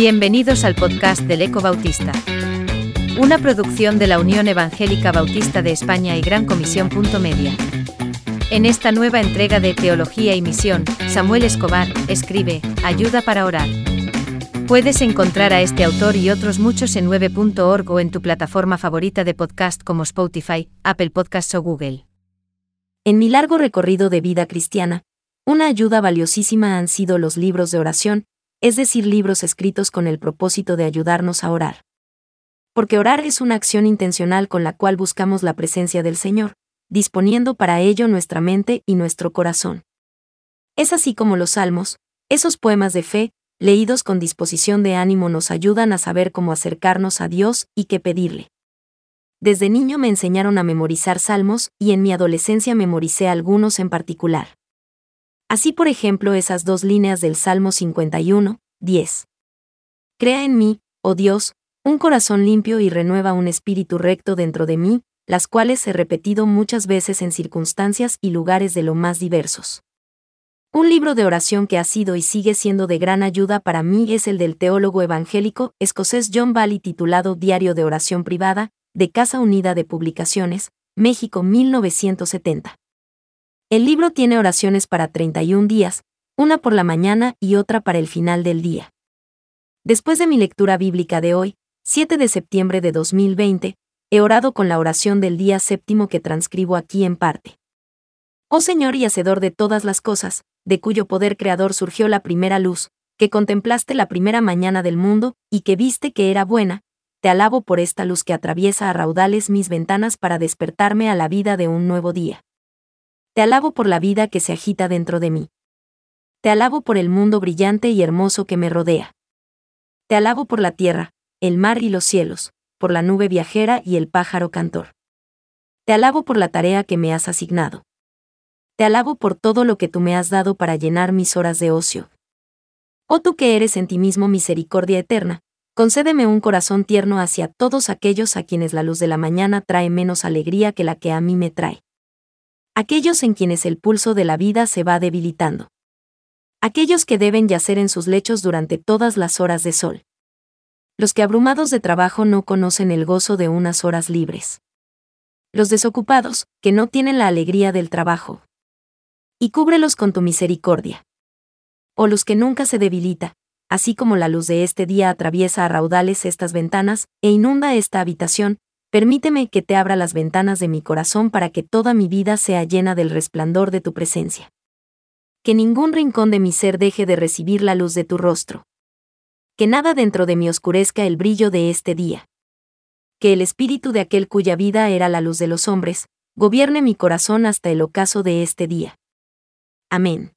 Bienvenidos al podcast del Eco Bautista. Una producción de la Unión Evangélica Bautista de España y Gran Comisión. Media. En esta nueva entrega de Teología y Misión, Samuel Escobar escribe Ayuda para orar. Puedes encontrar a este autor y otros muchos en 9.org o en tu plataforma favorita de podcast como Spotify, Apple Podcasts o Google. En mi largo recorrido de vida cristiana, una ayuda valiosísima han sido los libros de oración, es decir, libros escritos con el propósito de ayudarnos a orar. Porque orar es una acción intencional con la cual buscamos la presencia del Señor, disponiendo para ello nuestra mente y nuestro corazón. Es así como los salmos, esos poemas de fe, leídos con disposición de ánimo nos ayudan a saber cómo acercarnos a Dios y qué pedirle. Desde niño me enseñaron a memorizar salmos y en mi adolescencia memoricé algunos en particular. Así por ejemplo esas dos líneas del Salmo 51, 10. Crea en mí, oh Dios, un corazón limpio y renueva un espíritu recto dentro de mí, las cuales he repetido muchas veces en circunstancias y lugares de lo más diversos. Un libro de oración que ha sido y sigue siendo de gran ayuda para mí es el del teólogo evangélico escocés John Valley titulado Diario de Oración Privada, de Casa Unida de Publicaciones, México 1970. El libro tiene oraciones para 31 días, una por la mañana y otra para el final del día. Después de mi lectura bíblica de hoy, 7 de septiembre de 2020, he orado con la oración del día séptimo que transcribo aquí en parte. Oh Señor y Hacedor de todas las cosas, de cuyo poder creador surgió la primera luz, que contemplaste la primera mañana del mundo, y que viste que era buena, te alabo por esta luz que atraviesa a raudales mis ventanas para despertarme a la vida de un nuevo día. Te alabo por la vida que se agita dentro de mí. Te alabo por el mundo brillante y hermoso que me rodea. Te alabo por la tierra, el mar y los cielos, por la nube viajera y el pájaro cantor. Te alabo por la tarea que me has asignado. Te alabo por todo lo que tú me has dado para llenar mis horas de ocio. Oh tú que eres en ti mismo misericordia eterna, concédeme un corazón tierno hacia todos aquellos a quienes la luz de la mañana trae menos alegría que la que a mí me trae aquellos en quienes el pulso de la vida se va debilitando. Aquellos que deben yacer en sus lechos durante todas las horas de sol. Los que abrumados de trabajo no conocen el gozo de unas horas libres. Los desocupados, que no tienen la alegría del trabajo. Y cúbrelos con tu misericordia. O los que nunca se debilita, así como la luz de este día atraviesa a raudales estas ventanas e inunda esta habitación, permíteme que te abra las ventanas de mi corazón para que toda mi vida sea llena del resplandor de tu presencia. Que ningún rincón de mi ser deje de recibir la luz de tu rostro. Que nada dentro de mí oscurezca el brillo de este día. Que el espíritu de aquel cuya vida era la luz de los hombres, gobierne mi corazón hasta el ocaso de este día. Amén.